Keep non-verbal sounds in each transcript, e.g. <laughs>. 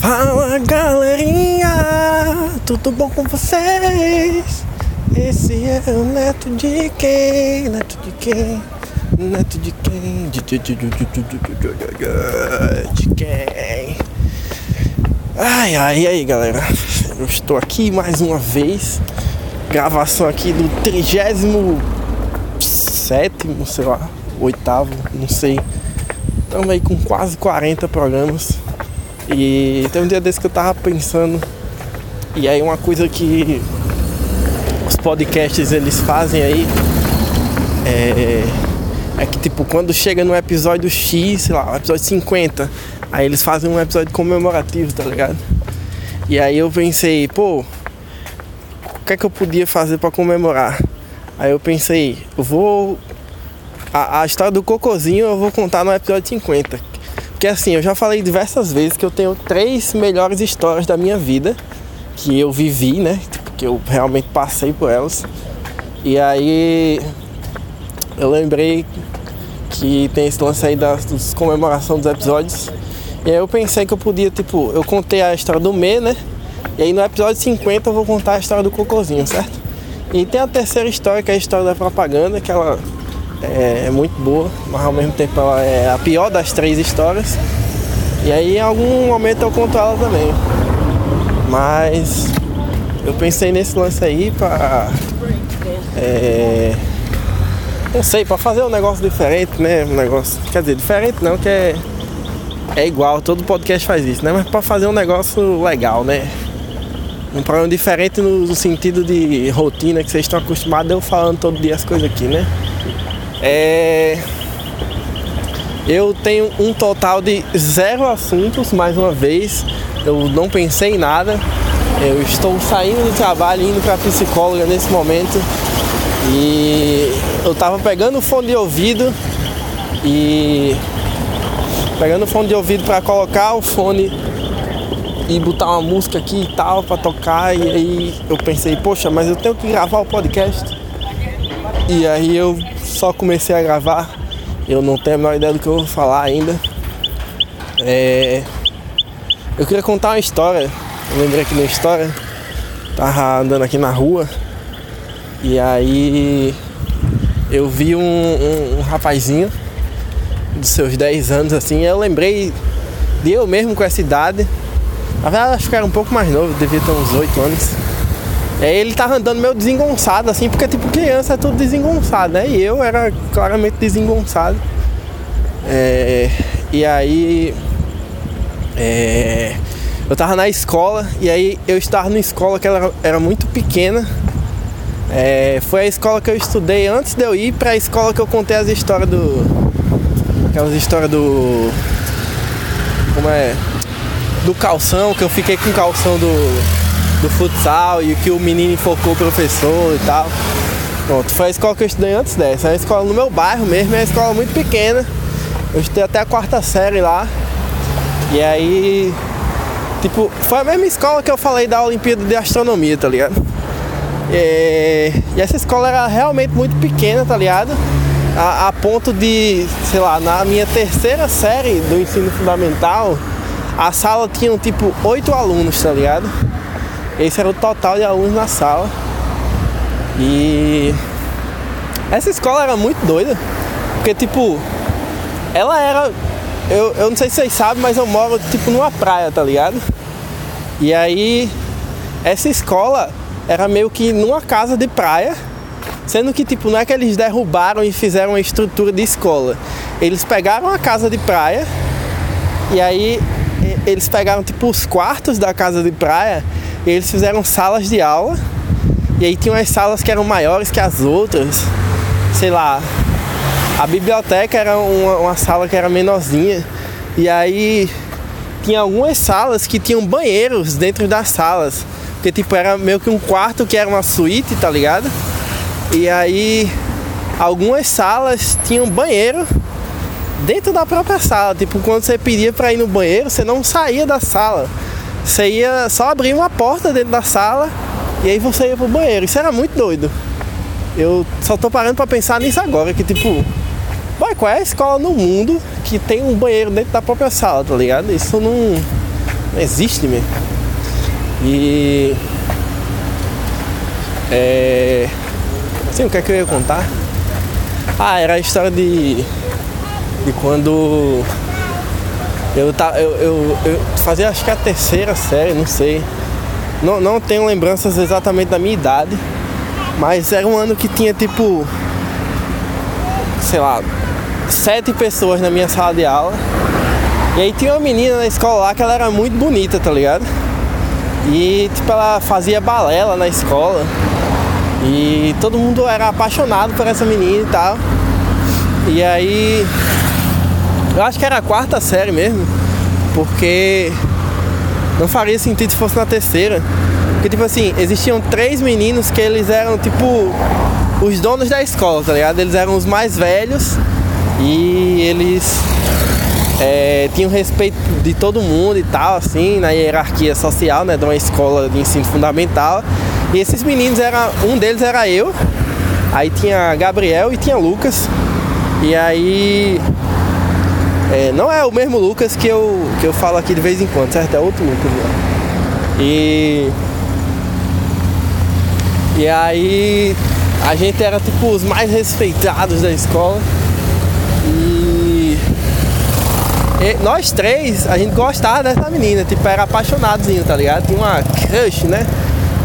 Fala galerinha, tudo bom com vocês? Esse é o neto de quem? Neto de quem? Neto de quem? De, de, quem? Ai, ai, aí galera, eu estou aqui mais uma vez, gravação aqui do trigésimo sétimo, sei lá, oitavo, não sei. Estamos aí com quase 40 programas. E tem um dia desse que eu tava pensando. E aí uma coisa que os podcasts eles fazem aí é, é que tipo, quando chega no episódio X, sei lá, episódio 50, aí eles fazem um episódio comemorativo, tá ligado? E aí eu pensei, pô, o que é que eu podia fazer para comemorar? Aí eu pensei, eu vou. A, a história do cocôzinho eu vou contar no episódio 50 porque assim, eu já falei diversas vezes que eu tenho três melhores histórias da minha vida que eu vivi, né? Que eu realmente passei por elas. E aí eu lembrei que tem esse lance aí das, das comemoração dos episódios. E aí eu pensei que eu podia, tipo, eu contei a história do Me, né? E aí no episódio 50 eu vou contar a história do cocôzinho, certo? E tem a terceira história, que é a história da propaganda, que ela é, é, muito boa, mas ao mesmo tempo ela é a pior das três histórias. E aí em algum momento eu conto ela também. Mas eu pensei nesse lance aí pra. É, não sei, pra fazer um negócio diferente, né? Um negócio. Quer dizer, diferente não, que é. É igual, todo podcast faz isso, né? Mas pra fazer um negócio legal, né? Um programa diferente no, sentido de rotina que vocês estão acostumados eu falando todo dia as coisas aqui, né? É... Eu tenho um total de zero assuntos, mais uma vez. Eu não pensei em nada. Eu estou saindo do trabalho, indo para psicóloga nesse momento. E eu tava pegando o fone de ouvido e pegando o fone de ouvido para colocar o fone e botar uma música aqui e tal para tocar e aí eu pensei, poxa, mas eu tenho que gravar o podcast. E aí eu só comecei a gravar, eu não tenho a menor ideia do que eu vou falar ainda. É... Eu queria contar uma história, eu lembrei aqui da história, tava andando aqui na rua e aí eu vi um, um, um rapazinho dos seus 10 anos assim, eu lembrei de eu mesmo com essa idade. Na verdade acho que era um pouco mais novo, devia ter uns 8 anos. É, ele tava andando meio desengonçado, assim, porque tipo criança é tudo desengonçado, né? E eu era claramente desengonçado. É, e aí é, eu tava na escola e aí eu estava numa escola que ela era muito pequena. É, foi a escola que eu estudei antes de eu ir para a escola que eu contei as histórias do. Aquelas histórias do. Como é? Do calção, que eu fiquei com o calção do do futsal e que o menino enfocou o professor e tal. Pronto, foi a escola que eu estudei antes dessa. É a escola no meu bairro mesmo, é uma escola muito pequena. Eu estudei até a quarta série lá. E aí, tipo, foi a mesma escola que eu falei da Olimpíada de Astronomia, tá ligado? E, e essa escola era realmente muito pequena, tá ligado? A, a ponto de, sei lá, na minha terceira série do ensino fundamental, a sala tinha tipo oito alunos, tá ligado? Esse era o total de alunos na sala. E essa escola era muito doida. Porque tipo, ela era. Eu, eu não sei se vocês sabem, mas eu moro tipo numa praia, tá ligado? E aí essa escola era meio que numa casa de praia. Sendo que tipo, não é que eles derrubaram e fizeram uma estrutura de escola. Eles pegaram a casa de praia e aí eles pegaram tipo os quartos da casa de praia eles fizeram salas de aula. E aí tinham as salas que eram maiores que as outras. Sei lá. A biblioteca era uma, uma sala que era menorzinha. E aí tinha algumas salas que tinham banheiros dentro das salas. Porque tipo, era meio que um quarto que era uma suíte, tá ligado? E aí algumas salas tinham banheiro dentro da própria sala. Tipo, quando você pedia para ir no banheiro, você não saía da sala. Você ia só abrir uma porta dentro da sala e aí você ia pro banheiro. Isso era muito doido. Eu só tô parando pra pensar nisso agora, que tipo, qual é a escola no mundo que tem um banheiro dentro da própria sala, tá ligado? Isso não, Não existe mesmo. E. É. Sim, o que é que eu ia contar? Ah, era a história de. de quando. Eu, tá, eu, eu, eu fazia acho que a terceira série, não sei. Não, não tenho lembranças exatamente da minha idade. Mas era um ano que tinha tipo. Sei lá. Sete pessoas na minha sala de aula. E aí tinha uma menina na escola lá que ela era muito bonita, tá ligado? E tipo, ela fazia balela na escola. E todo mundo era apaixonado por essa menina e tal. E aí. Eu acho que era a quarta série mesmo. Porque não faria sentido se fosse na terceira. Porque tipo assim, existiam três meninos que eles eram tipo os donos da escola, tá ligado? Eles eram os mais velhos e eles é, tinham respeito de todo mundo e tal, assim, na hierarquia social, né, de uma escola de ensino fundamental. E esses meninos era, um deles era eu, aí tinha Gabriel e tinha Lucas. E aí é, não é o mesmo Lucas que eu, que eu falo aqui de vez em quando, certo? É outro Lucas. Né? E e aí a gente era tipo os mais respeitados da escola. E nós três, a gente gostava dessa menina, tipo, era apaixonadozinho, tá ligado? Tinha uma crush, né?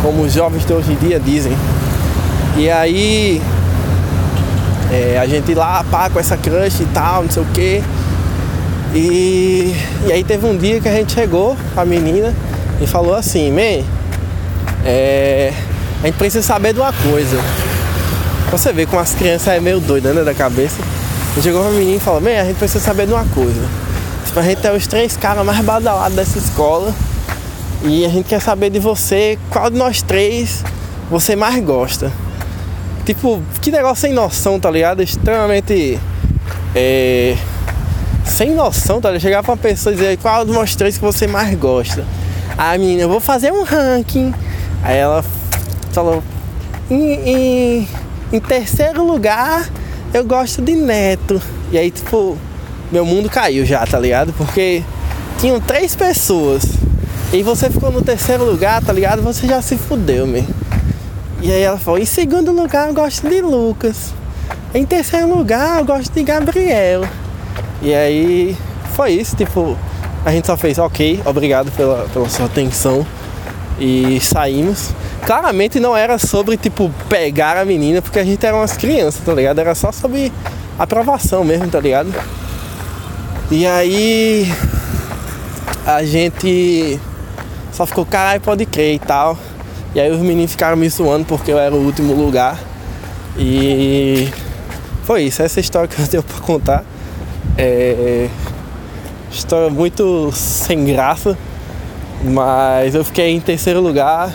Como os jovens de hoje em dia dizem. E aí é, a gente lá, pá, com essa crush e tal, não sei o que. E, e aí teve um dia que a gente chegou a menina e falou assim, man, é, a gente precisa saber de uma coisa. Você vê como as crianças é meio doida, né, da cabeça. Gente chegou pra menina e falou, man, a gente precisa saber de uma coisa. A gente é os três caras mais badalados dessa escola. E a gente quer saber de você qual de nós três você mais gosta. Tipo, que negócio sem noção, tá ligado? Extremamente. É, sem noção, tá pra uma pessoa e dizer qual nós três que você mais gosta. A menina, eu vou fazer um ranking. Aí ela falou: em, em, em terceiro lugar, eu gosto de Neto. E aí, tipo meu mundo caiu já, tá ligado? Porque tinham três pessoas e você ficou no terceiro lugar, tá ligado? Você já se fudeu, meu. E aí ela falou: em segundo lugar eu gosto de Lucas. Em terceiro lugar eu gosto de Gabriel. E aí foi isso, tipo, a gente só fez ok, obrigado pela, pela sua atenção. E saímos. Claramente não era sobre, tipo, pegar a menina, porque a gente era umas crianças, tá ligado? Era só sobre aprovação mesmo, tá ligado? E aí a gente só ficou, caralho, pode crer e tal. E aí os meninos ficaram me suando porque eu era o último lugar. E foi isso, essa história que eu tenho pra contar. É história muito sem graça, mas eu fiquei em terceiro lugar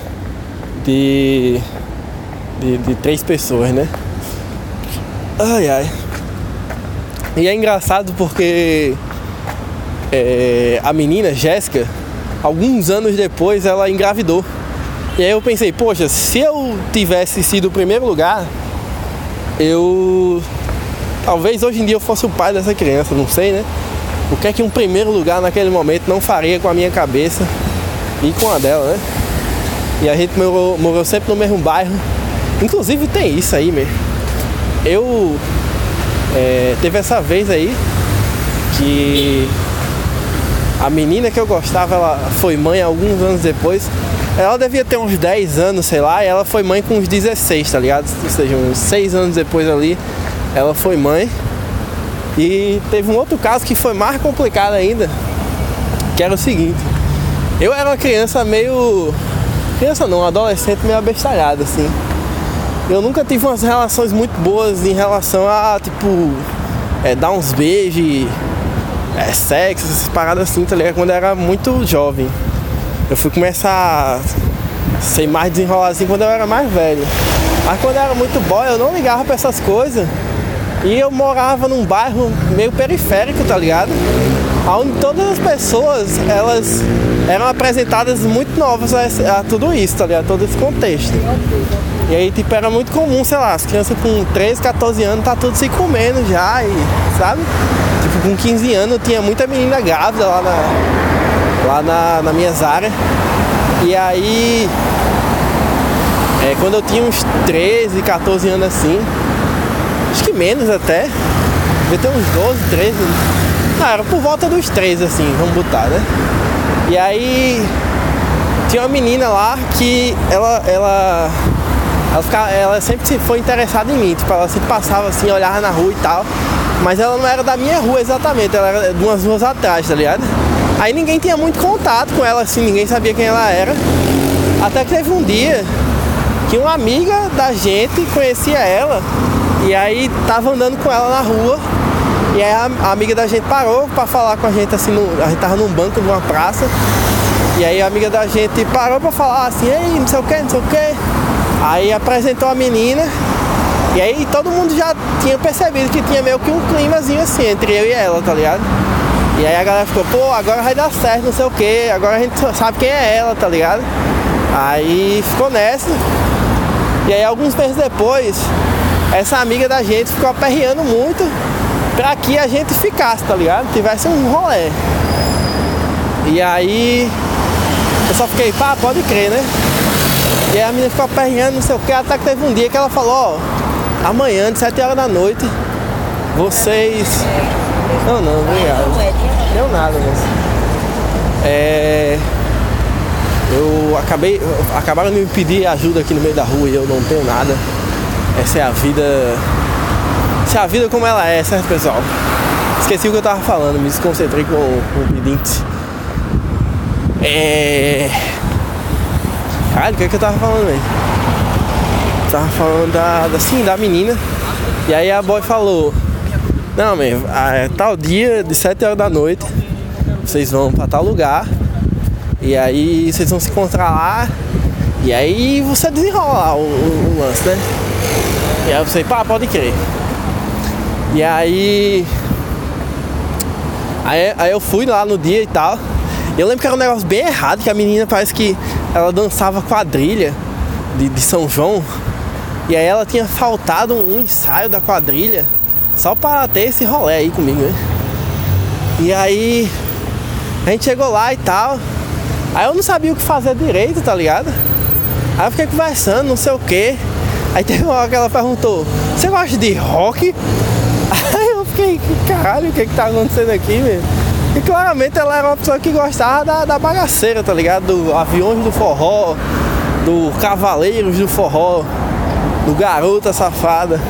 de, de, de três pessoas, né? Ai ai. E é engraçado porque é, a menina, Jéssica, alguns anos depois ela engravidou. E aí eu pensei, poxa, se eu tivesse sido o primeiro lugar, eu. Talvez hoje em dia eu fosse o pai dessa criança, não sei, né? O que é que um primeiro lugar naquele momento não faria com a minha cabeça e com a dela, né? E a gente morou, morou sempre no mesmo bairro. Inclusive tem isso aí mesmo. Eu é, teve essa vez aí que a menina que eu gostava, ela foi mãe alguns anos depois. Ela devia ter uns 10 anos, sei lá, e ela foi mãe com uns 16, tá ligado? Ou seja, uns 6 anos depois ali, ela foi mãe. E teve um outro caso que foi mais complicado ainda, que era o seguinte. Eu era uma criança meio. Criança não, adolescente meio abestalhado, assim eu nunca tive umas relações muito boas em relação a, tipo, é, dar uns beijos, é, sexo, essas paradas assim, tá ligado? Quando eu era muito jovem. Eu fui começar a ser mais desenrolado assim quando eu era mais velho. Mas quando eu era muito boy, eu não ligava pra essas coisas. E eu morava num bairro meio periférico, tá ligado? Onde todas as pessoas, elas eram apresentadas muito novas a, a tudo isso, tá ligado? Todo esse contexto. E aí, tipo, era muito comum, sei lá, as crianças com 13, 14 anos tá tudo se comendo já, e, sabe? Tipo, com 15 anos tinha muita menina grávida lá na, lá na, na minhas áreas. E aí, é, quando eu tinha uns 13, 14 anos assim, menos até, devia ter uns 12, 13, não, era por volta dos 13 assim, vamos botar, né? E aí tinha uma menina lá que ela, ela, ela, ela sempre foi interessada em mim, tipo, ela sempre passava assim, olhava na rua e tal. Mas ela não era da minha rua exatamente, ela era de umas ruas atrás, tá ligado? Aí ninguém tinha muito contato com ela, assim, ninguém sabia quem ela era. Até que teve um dia que uma amiga da gente conhecia ela e aí tava andando com ela na rua. E aí a, a amiga da gente parou pra falar com a gente assim, no, a gente tava num banco de uma praça. E aí a amiga da gente parou pra falar assim, ei, não sei o que, não sei o que. Aí apresentou a menina e aí todo mundo já tinha percebido que tinha meio que um climazinho assim entre eu e ela, tá ligado? E aí a galera ficou, pô, agora vai dar certo, não sei o que, agora a gente sabe quem é ela, tá ligado? Aí ficou nessa. E aí alguns meses depois, essa amiga da gente ficou aperreando muito pra que a gente ficasse, tá ligado? Tivesse um rolê. E aí eu só fiquei, pá, pode crer, né? E aí a menina ficou aperreando, não sei o que, até que teve um dia que ela falou, ó, amanhã, de 7 horas da noite, vocês. Não, não, obrigado. Deu nada, moço. É. Eu acabei. Acabaram de me pedir ajuda aqui no meio da rua e eu não tenho nada. Essa é a vida. Essa é a vida como ela é, certo pessoal? Esqueci o que eu tava falando, me desconcentrei com, com o pedinte. É. Caralho, o que, é que eu tava falando aí? tava falando da, da, assim, da menina. E aí a boy falou, não, mesmo, é tal dia, de 7 horas da noite, vocês vão pra tal lugar. E aí vocês vão se encontrar lá. E aí você desenrola o, o, o lance, né? E aí você, pá, pode crer. E aí, aí. Aí eu fui lá no dia e tal. Eu lembro que era um negócio bem errado, que a menina parece que ela dançava quadrilha de, de São João. E aí ela tinha faltado um ensaio da quadrilha só para ter esse rolê aí comigo, né? E aí a gente chegou lá e tal. Aí eu não sabia o que fazer direito, tá ligado? Aí eu fiquei conversando, não sei o que. Aí teve uma hora que ela perguntou, você gosta de rock? <laughs> Aí eu fiquei, caralho, o que que tá acontecendo aqui, meu? E claramente ela era uma pessoa que gostava da, da bagaceira, tá ligado? Do aviões do forró, do Cavaleiros do Forró do Garota Safada.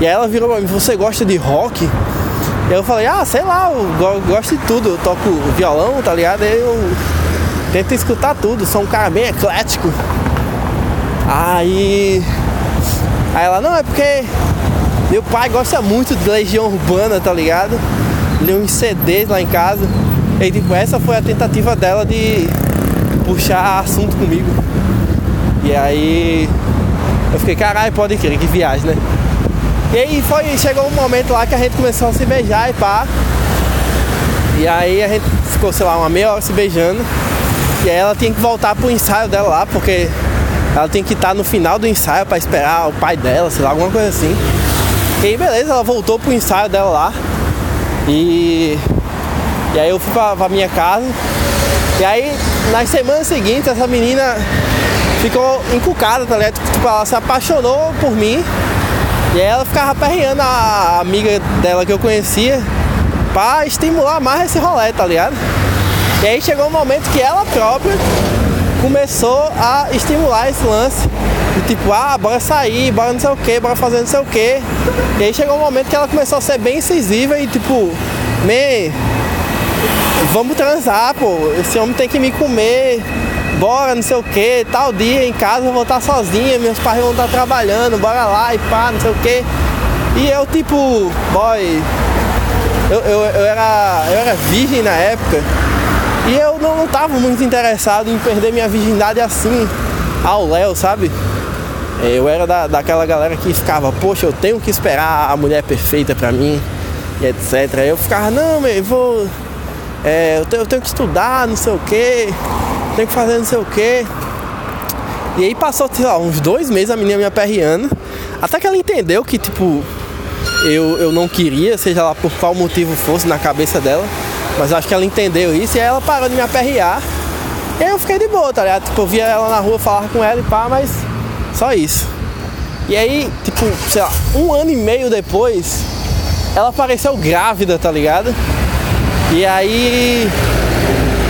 E aí ela virou pra mim, você gosta de rock? E eu falei, ah, sei lá, eu gosto de tudo, eu toco violão, tá ligado? Aí eu tento escutar tudo, sou um cara bem eclético. Aí. Aí ela, não, é porque meu pai gosta muito de Legião Urbana, tá ligado? Leu uns CDs lá em casa. E tipo, essa foi a tentativa dela de puxar assunto comigo. E aí eu fiquei, caralho, pode crer, que viagem, né? E aí foi, chegou um momento lá que a gente começou a se beijar e pá. E aí a gente ficou, sei lá, uma meia hora se beijando. E aí ela tinha que voltar pro ensaio dela lá, porque ela tem que estar no final do ensaio para esperar o pai dela, sei lá, alguma coisa assim. E aí beleza, ela voltou pro ensaio dela lá. E, e aí eu fui pra, pra minha casa. E aí nas semanas seguintes essa menina ficou encucada, tá ligado? Tipo, ela se apaixonou por mim e ela ficava perreando a amiga dela que eu conhecia pra estimular mais esse rolê, tá ligado? E aí chegou um momento que ela própria começou a estimular esse lance. E tipo, ah, bora sair, bora não sei o que, bora fazer não sei o que. E aí chegou um momento que ela começou a ser bem incisiva e tipo, me vamos transar, pô, esse homem tem que me comer bora, não sei o que, tal dia em casa eu vou estar sozinha, meus pais vão estar trabalhando, bora lá e pá, não sei o que. E eu tipo, boy, eu, eu, eu, era, eu era virgem na época e eu não, não tava muito interessado em perder minha virgindade assim ao Léo, sabe? Eu era da, daquela galera que ficava, poxa, eu tenho que esperar a mulher perfeita pra mim e etc. Eu ficava, não, meu, eu vou. É, eu, tenho, eu tenho que estudar, não sei o que tem que fazer não sei o que. E aí passou, sei lá, uns dois meses a menina me aperreando. Até que ela entendeu que, tipo, eu, eu não queria, seja lá por qual motivo fosse na cabeça dela. Mas acho que ela entendeu isso e ela parou de me aperrear. E aí eu fiquei de boa, tá ligado? Tipo, eu via ela na rua falar com ela e pá, mas só isso. E aí, tipo, sei lá, um ano e meio depois, ela apareceu grávida, tá ligado? E aí,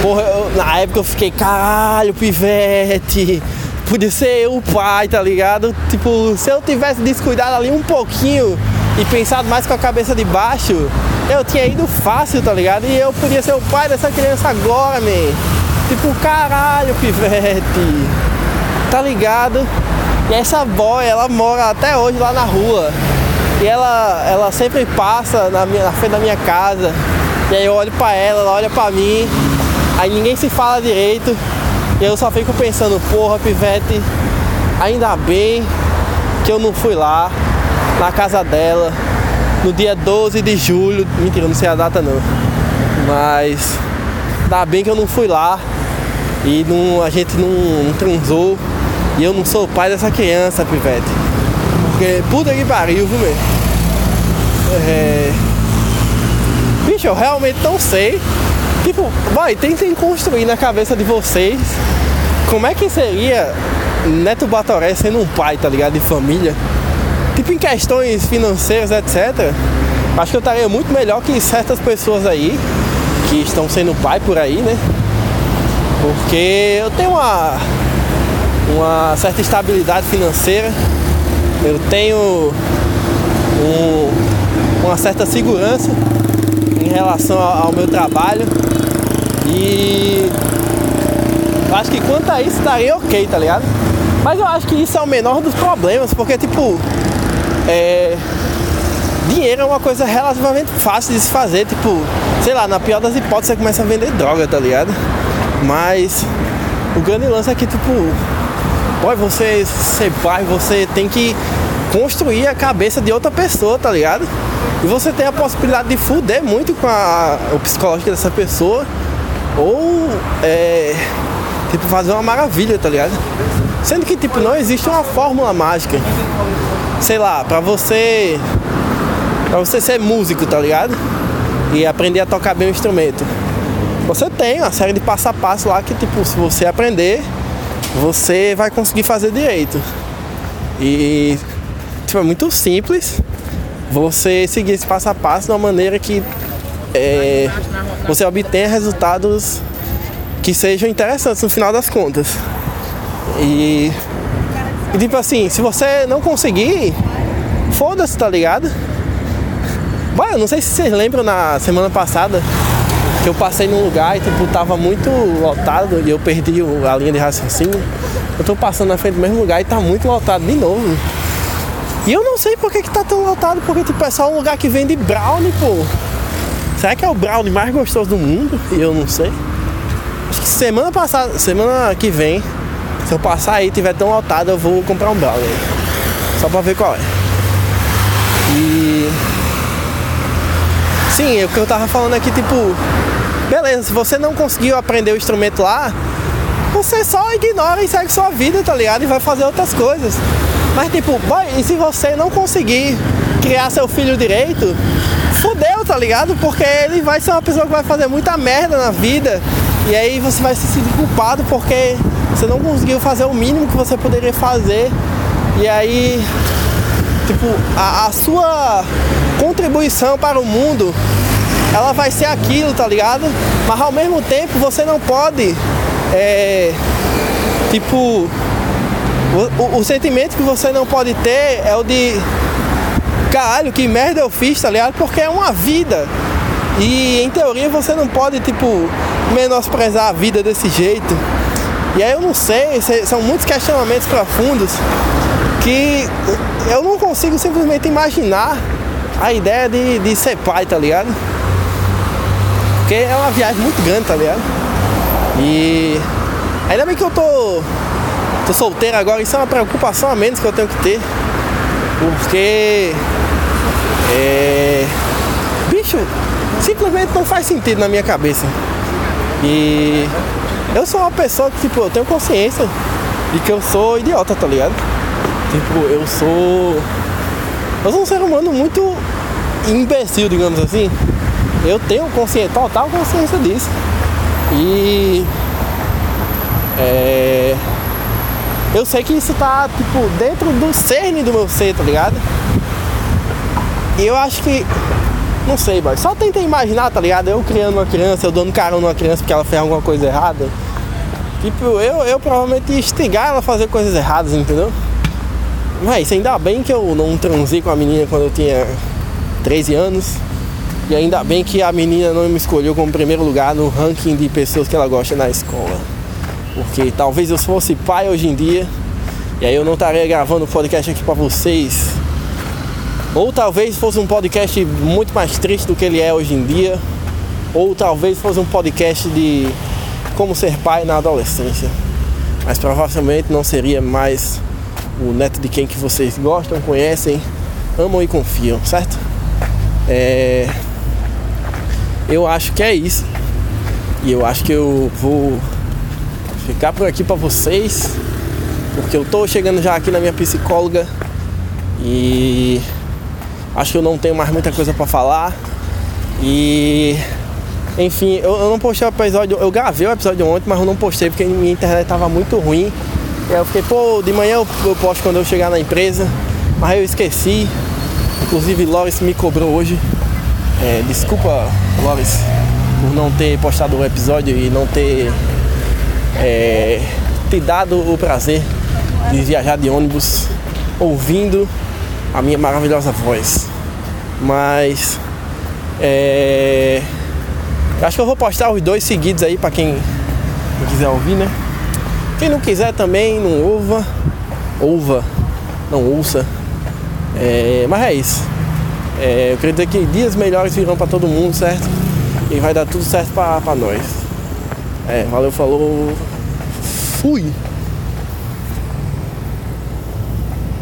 porra, eu, na época eu fiquei, caralho, pivete, podia ser eu o pai, tá ligado? Tipo, se eu tivesse descuidado ali um pouquinho e pensado mais com a cabeça de baixo, eu tinha ido fácil, tá ligado? E eu podia ser o pai dessa criança agora, man. Tipo, caralho, pivete, tá ligado? E essa boy, ela mora até hoje lá na rua. E ela, ela sempre passa na, minha, na frente da minha casa. E aí eu olho pra ela, ela olha pra mim. Aí ninguém se fala direito. E eu só fico pensando, porra, pivete, ainda bem que eu não fui lá na casa dela no dia 12 de julho. Mentira, não sei a data não. Mas ainda bem que eu não fui lá e não, a gente não, não transou. E eu não sou o pai dessa criança, pivete. Porque puta que pariu, viu, meu? É... Bicho, eu realmente não sei. Tipo, vai, tentem construir na cabeça de vocês como é que seria Neto Batoré sendo um pai, tá ligado? De família. Tipo, em questões financeiras, etc. Acho que eu estaria muito melhor que certas pessoas aí que estão sendo pai por aí, né? Porque eu tenho uma uma certa estabilidade financeira, eu tenho um, uma certa segurança em relação ao, meu trabalho e acho que quanto a isso estaria ok, tá ligado? Mas eu acho que isso é o menor dos problemas, porque tipo, é, dinheiro é uma coisa relativamente fácil de se fazer, tipo, sei lá, na pior das hipóteses você começa a vender droga, tá ligado? Mas o grande lance é que, tipo, Pode você ser pai, você tem que construir a cabeça de outra pessoa, tá ligado? E você tem a possibilidade de fuder muito com a, o psicológico dessa pessoa. Ou é, tipo fazer uma maravilha, tá ligado? Sendo que tipo não existe uma fórmula mágica. Sei lá, pra você. Pra você ser músico, tá ligado? E aprender a tocar bem o instrumento. Você tem uma série de passo a passo lá que tipo, se você aprender, você vai conseguir fazer direito. E tipo, é muito simples você seguir esse passo a passo de uma maneira que é, você obtenha resultados que sejam interessantes no final das contas. E, e tipo assim, se você não conseguir, foda-se, tá ligado? Bom, eu não sei se vocês lembram na semana passada que eu passei num lugar e tipo, tava muito lotado e eu perdi a linha de raciocínio. Eu tô passando na frente do mesmo lugar e tá muito lotado de novo. E eu não sei por que, que tá tão lotado, porque tipo, é só um lugar que vende brownie, pô. Será que é o brownie mais gostoso do mundo? E eu não sei. Acho que semana passada, semana que vem, se eu passar aí e tiver tão lotado, eu vou comprar um aí. Só pra ver qual é. E. Sim, o que eu tava falando aqui, tipo, Beleza, se você não conseguiu aprender o instrumento lá, você só ignora e segue sua vida, tá ligado? E vai fazer outras coisas. Mas tipo, boy, e se você não conseguir criar seu filho direito, fudeu, tá ligado? Porque ele vai ser uma pessoa que vai fazer muita merda na vida. E aí você vai se sentir culpado porque você não conseguiu fazer o mínimo que você poderia fazer. E aí, tipo, a, a sua contribuição para o mundo ela vai ser aquilo, tá ligado? Mas ao mesmo tempo você não pode, é, tipo, o, o, o, sentimento que você não pode ter é o de caralho, que merda eu fiz, tá ligado? Porque é uma vida. E em teoria você não pode, tipo, menosprezar a vida desse jeito. E aí eu não sei, são muitos questionamentos profundos que eu não consigo simplesmente imaginar a ideia de, de ser pai, tá ligado? Porque é uma viagem muito grande, tá ligado? E ainda bem que eu tô, tô solteiro agora, isso é uma preocupação a menos que eu tenho que ter. Porque é. Bicho, simplesmente não faz sentido na minha cabeça. E eu sou uma pessoa que, tipo, eu tenho consciência de que eu sou idiota, tá ligado? Tipo, eu sou. Eu sou um ser humano muito imbecil, digamos assim. Eu tenho consciência, total consciência disso. E é, eu sei que isso tá, tipo, dentro do cerne do meu ser, tá ligado? E eu acho que. Não sei, boy. Só tenta imaginar, tá ligado? Eu criando uma criança, eu dando carão numa criança porque ela fez alguma coisa errada. Tipo, eu, eu provavelmente ia instigar ela a fazer coisas erradas, entendeu? Mas ainda bem que eu não transei com a menina quando eu tinha 13 anos. E ainda bem que a menina não me escolheu como primeiro lugar no ranking de pessoas que ela gosta na escola. Porque talvez eu fosse pai hoje em dia, e aí eu não estaria gravando podcast aqui para vocês. Ou talvez fosse um podcast muito mais triste do que ele é hoje em dia. Ou talvez fosse um podcast de como ser pai na adolescência. Mas provavelmente não seria mais o neto de quem que vocês gostam, conhecem, amam e confiam, certo? É... Eu acho que é isso. E eu acho que eu vou ficar por aqui para vocês, porque eu tô chegando já aqui na minha psicóloga e acho que eu não tenho mais muita coisa para falar. E enfim, eu, eu, não postei o episódio, eu gravei o episódio ontem, mas eu não postei porque minha internet tava muito ruim. E aí eu fiquei, pô, de manhã eu, eu posto quando eu chegar na empresa, mas eu esqueci. Inclusive Loris me cobrou hoje. É, desculpa, Loris, por não ter postado o episódio e não ter é, te dado o prazer de viajar de ônibus ouvindo a minha maravilhosa voz. Mas é, acho que eu vou postar os dois seguidos aí para quem quiser ouvir, né? Quem não quiser também, não ouva, ouva, não ouça. É, mas é isso. É, eu dizer que dias melhores virão para todo mundo, certo? E vai dar tudo certo para nós. É, valeu, falou. Fui!